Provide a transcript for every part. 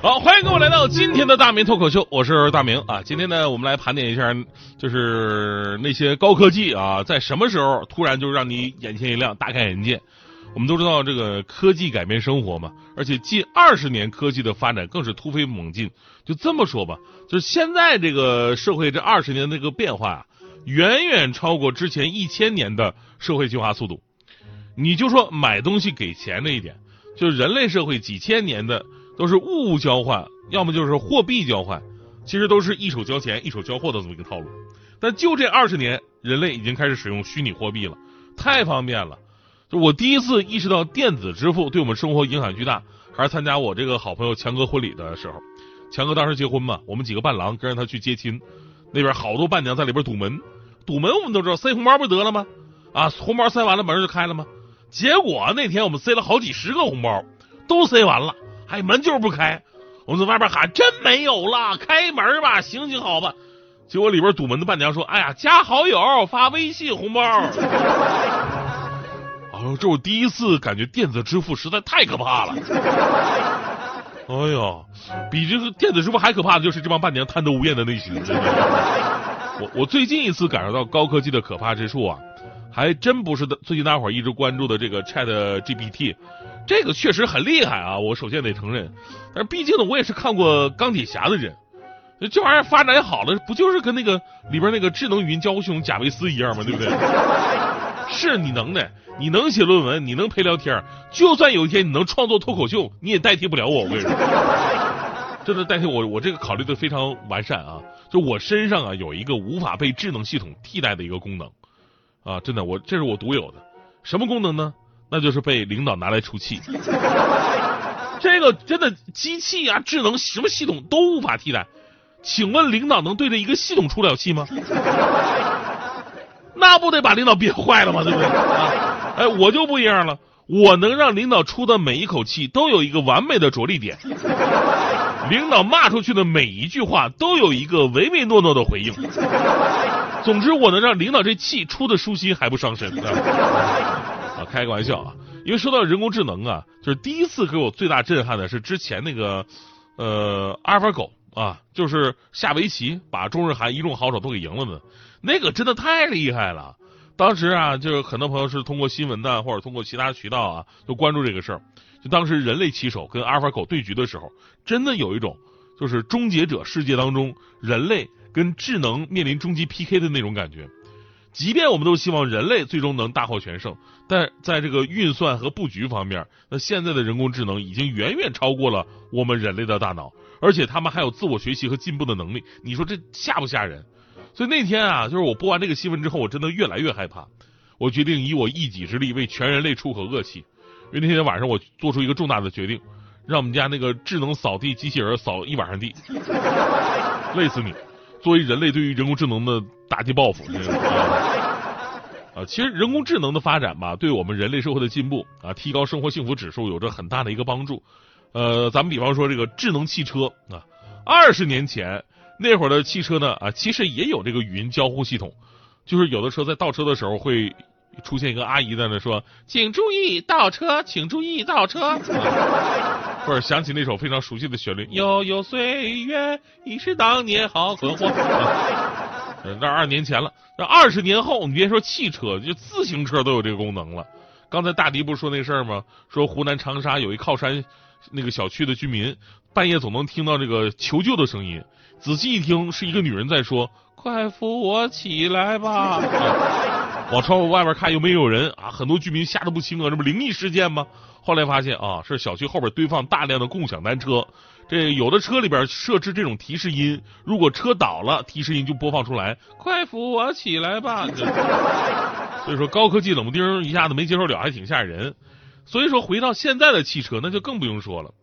好，欢迎各位来到今天的大明脱口秀，我是大明啊。今天呢，我们来盘点一下，就是那些高科技啊，在什么时候突然就让你眼前一亮、大开眼界？我们都知道这个科技改变生活嘛，而且近二十年科技的发展更是突飞猛进。就这么说吧，就是现在这个社会这二十年的这个变化啊，远远超过之前一千年的社会进化速度。你就说买东西给钱这一点，就是人类社会几千年的。都是物物交换，要么就是货币交换，其实都是一手交钱一手交货的这么一个套路。但就这二十年，人类已经开始使用虚拟货币了，太方便了。就我第一次意识到电子支付对我们生活影响巨大，还是参加我这个好朋友强哥婚礼的时候。强哥当时结婚嘛，我们几个伴郎跟着他去接亲，那边好多伴娘在里边堵门，堵门我们都知道，塞红包不得了吗？啊，红包塞完了门就开了吗？结果那天我们塞了好几十个红包，都塞完了。哎，门就是不开，我们在外边喊真没有了，开门吧，行行好吧。结果里边堵门的伴娘说：“哎呀，加好友，发微信红包。”哎呦，这我第一次感觉电子支付实在太可怕了。哎呦，比这个电子支付还可怕的就是这帮伴娘贪得无厌的内心。我我最近一次感受到高科技的可怕之处啊，还真不是最近大伙一直关注的这个 Chat GPT。这个确实很厉害啊！我首先得承认，但是毕竟呢，我也是看过钢铁侠的人，这玩意儿发展好了，不就是跟那个里边那个智能语音交互系统贾维斯一样吗？对不对？是你能耐，你能写论文，你能陪聊天，就算有一天你能创作脱口秀，你也代替不了我。我跟你说，真的代替我，我这个考虑的非常完善啊！就我身上啊有一个无法被智能系统替代的一个功能啊，真的，我这是我独有的，什么功能呢？那就是被领导拿来出气，这个真的机器啊、智能什么系统都无法替代。请问领导能对着一个系统出了气吗？那不得把领导憋坏了吗？对不对？啊，哎，我就不一样了，我能让领导出的每一口气都有一个完美的着力点，领导骂出去的每一句话都有一个唯唯诺诺的回应。总之，我能让领导这气出的舒心还不伤身。啊，开个玩笑啊！因为说到人工智能啊，就是第一次给我最大震撼的是之前那个呃阿尔法狗啊，就是下围棋把中日韩一众好手都给赢了呢，那个真的太厉害了。当时啊，就是很多朋友是通过新闻的或者通过其他渠道啊，都关注这个事儿。就当时人类棋手跟阿尔法狗对局的时候，真的有一种就是终结者世界当中人类跟智能面临终极 PK 的那种感觉。即便我们都希望人类最终能大获全胜，但在这个运算和布局方面，那现在的人工智能已经远远超过了我们人类的大脑，而且他们还有自我学习和进步的能力。你说这吓不吓人？所以那天啊，就是我播完这个新闻之后，我真的越来越害怕。我决定以我一己之力为全人类出口恶气。因为那天晚上我做出一个重大的决定，让我们家那个智能扫地机器人扫一晚上地，累死你！作为人类对于人工智能的打击报复，啊，其实人工智能的发展吧，对我们人类社会的进步啊，提高生活幸福指数有着很大的一个帮助。呃，咱们比方说这个智能汽车啊，二十年前那会儿的汽车呢啊，其实也有这个语音交互系统，就是有的车在倒车的时候会出现一个阿姨在那说，请注意倒车，请注意倒车。或者想起那首非常熟悉的旋律，悠悠岁月已是当年好困惑。那二十年前了，那二十年后，你别说汽车，就自行车都有这个功能了。刚才大迪不是说那事儿吗？说湖南长沙有一靠山那个小区的居民，半夜总能听到这个求救的声音，仔细一听是一个女人在说：“快扶我起来吧。”往窗户外边看又没有人啊，很多居民吓得不轻啊，这不灵异事件吗？后来发现啊，是小区后边堆放大量的共享单车，这有的车里边设置这种提示音，如果车倒了，提示音就播放出来，快扶我起来吧。所以说高科技冷不丁一下子没接受了，还挺吓人。所以说回到现在的汽车，那就更不用说了。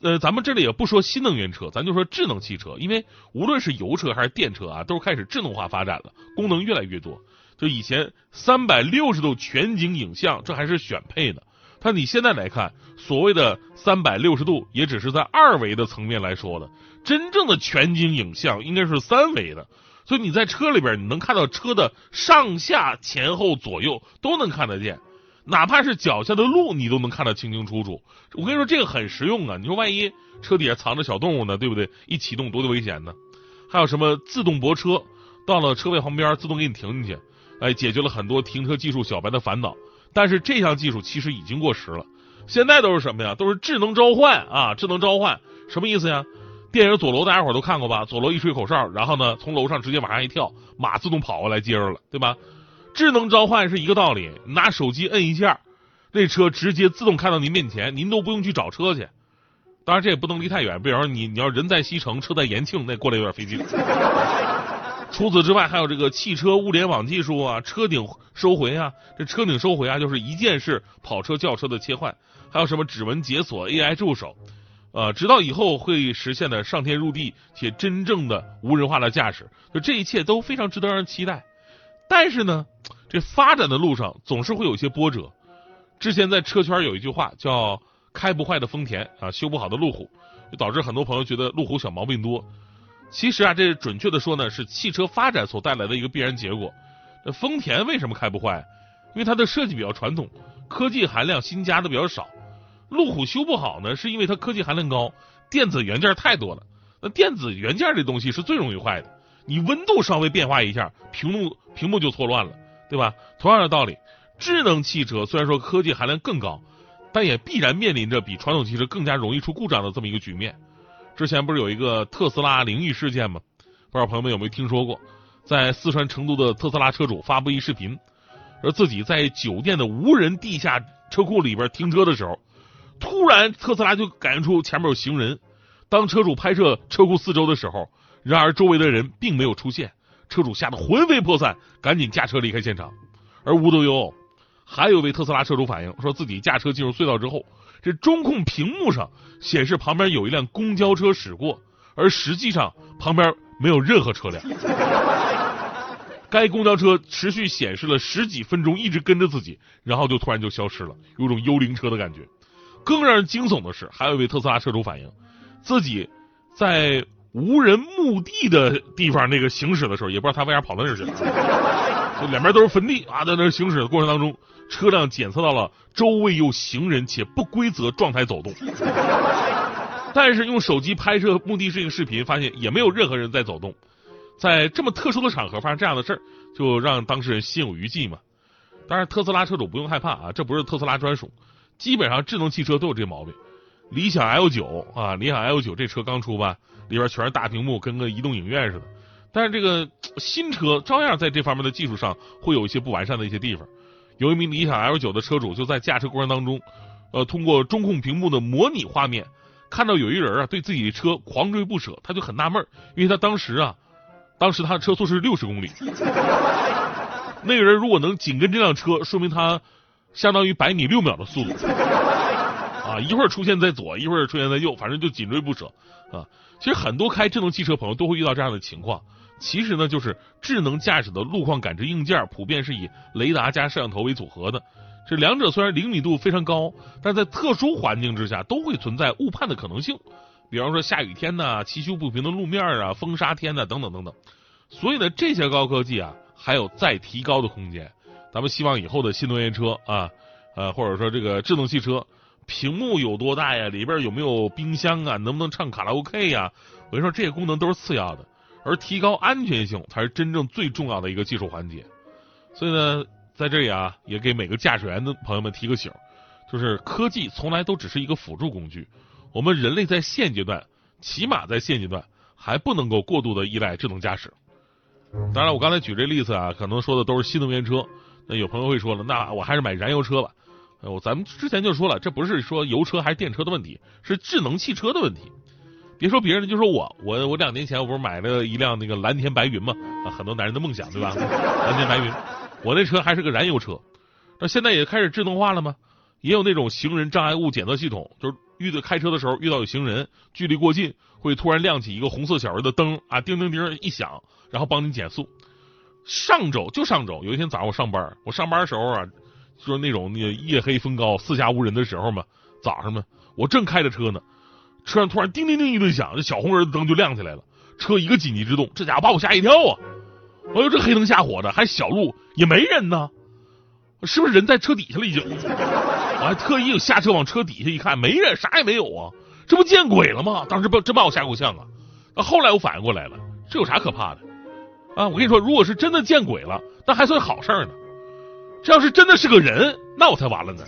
呃，咱们这里也不说新能源车，咱就说智能汽车，因为无论是油车还是电车啊，都开始智能化发展了，功能越来越多。就以前三百六十度全景影像，这还是选配的。但你现在来看，所谓的三百六十度，也只是在二维的层面来说的。真正的全景影像应该是三维的，就你在车里边，你能看到车的上下前后左右都能看得见，哪怕是脚下的路，你都能看得清清楚楚。我跟你说，这个很实用啊！你说万一车底下藏着小动物呢，对不对？一启动多危险呢？还有什么自动泊车，到了车位旁边自动给你停进去，哎，解决了很多停车技术小白的烦恼。但是这项技术其实已经过时了，现在都是什么呀？都是智能召唤啊！智能召唤什么意思呀？电影《左罗》大家伙都看过吧？左罗一吹口哨，然后呢，从楼上直接往上一跳，马自动跑过来接着了，对吧？智能召唤是一个道理，拿手机摁一下，那车直接自动开到您面前，您都不用去找车去。当然这也不能离太远，比方说你你要人在西城，车在延庆，那过来有点费劲。除此之外，还有这个汽车物联网技术啊，车顶收回啊，这车顶收回啊，就是一键式跑车轿车的切换，还有什么指纹解锁、AI 助手，呃，直到以后会实现的上天入地且真正的无人化的驾驶，就这一切都非常值得让人期待。但是呢，这发展的路上总是会有一些波折。之前在车圈有一句话叫“开不坏的丰田啊，修不好的路虎”，就导致很多朋友觉得路虎小毛病多。其实啊，这准确的说呢，是汽车发展所带来的一个必然结果。那丰田为什么开不坏？因为它的设计比较传统，科技含量新加的比较少。路虎修不好呢，是因为它科技含量高，电子元件太多了。那电子元件这东西是最容易坏的，你温度稍微变化一下，屏幕屏幕就错乱了，对吧？同样的道理，智能汽车虽然说科技含量更高，但也必然面临着比传统汽车更加容易出故障的这么一个局面。之前不是有一个特斯拉灵异事件吗？不知道朋友们有没有听说过？在四川成都的特斯拉车主发布一视频，说自己在酒店的无人地下车库里边停车的时候，突然特斯拉就感觉出前面有行人。当车主拍摄车库四周的时候，然而周围的人并没有出现，车主吓得魂飞魄散，赶紧驾车离开现场。而无独有偶，还有位特斯拉车主反映，说自己驾车进入隧道之后。这中控屏幕上显示旁边有一辆公交车驶过，而实际上旁边没有任何车辆。该公交车持续显示了十几分钟，一直跟着自己，然后就突然就消失了，有种幽灵车的感觉。更让人惊悚的是，还有一位特斯拉车主反映，自己在无人墓地的地方那个行驶的时候，也不知道他为啥跑到那儿去了，就两边都是坟地啊，在那行驶的过程当中。车辆检测到了周围有行人且不规则状态走动，但是用手机拍摄目的这个视频，发现也没有任何人在走动。在这么特殊的场合发生这样的事儿，就让当事人心有余悸嘛。当然，特斯拉车主不用害怕啊，这不是特斯拉专属，基本上智能汽车都有这毛病。理想 L 九啊，理想 L 九这车刚出吧，里边全是大屏幕，跟个移动影院似的。但是这个新车照样在这方面的技术上会有一些不完善的一些地方。有一名理想 L 九的车主就在驾车过程当中，呃，通过中控屏幕的模拟画面，看到有一人啊对自己的车狂追不舍，他就很纳闷，因为他当时啊，当时他的车速是六十公里，那个人如果能紧跟这辆车，说明他相当于百米六秒的速度，啊，一会儿出现在左，一会儿出现在右，反正就紧追不舍啊。其实很多开智能汽车朋友都会遇到这样的情况。其实呢，就是智能驾驶的路况感知硬件普遍是以雷达加摄像头为组合的。这两者虽然灵敏度非常高，但在特殊环境之下都会存在误判的可能性。比方说下雨天呐、崎岖不平的路面啊、风沙天呐等等等等。所以呢，这些高科技啊还有再提高的空间。咱们希望以后的新能源车啊，呃，或者说这个智能汽车，屏幕有多大呀？里边有没有冰箱啊？能不能唱卡拉 OK 呀？我跟你说，这些功能都是次要的。而提高安全性才是真正最重要的一个技术环节，所以呢，在这里啊，也给每个驾驶员的朋友们提个醒，就是科技从来都只是一个辅助工具，我们人类在现阶段，起码在现阶段还不能够过度的依赖智能驾驶。当然，我刚才举这例子啊，可能说的都是新能源车，那有朋友会说了，那我还是买燃油车吧。我咱们之前就说了，这不是说油车还是电车的问题，是智能汽车的问题。别说别人，就说我，我我两年前我不是买了一辆那个蓝天白云嘛，啊，很多男人的梦想对吧？蓝天白云，我那车还是个燃油车，那现在也开始智能化了吗？也有那种行人障碍物检测系统，就是遇到开车的时候遇到有行人，距离过近会突然亮起一个红色小人的灯啊，叮叮叮一响，然后帮你减速。上周就上周有一天早上我上班，我上班的时候啊，就是那种那个夜黑风高、四下无人的时候嘛，早上嘛，我正开着车呢，车上突然叮叮叮一顿响，这小红人灯就亮起来了，车一个紧急制动，这家伙把我吓一跳啊！哎呦，这黑灯瞎火的，还小路也没人呢，是不是人在车底下了已经？我还特意下车往车底下一看，没人，啥也没有啊，这不见鬼了吗？当时不真把我吓够呛啊！那后来我反应过来了，这有啥可怕的？啊，我跟你说，如果是真的见鬼了，那还算好事呢。这要是真的是个人，那我才完了呢。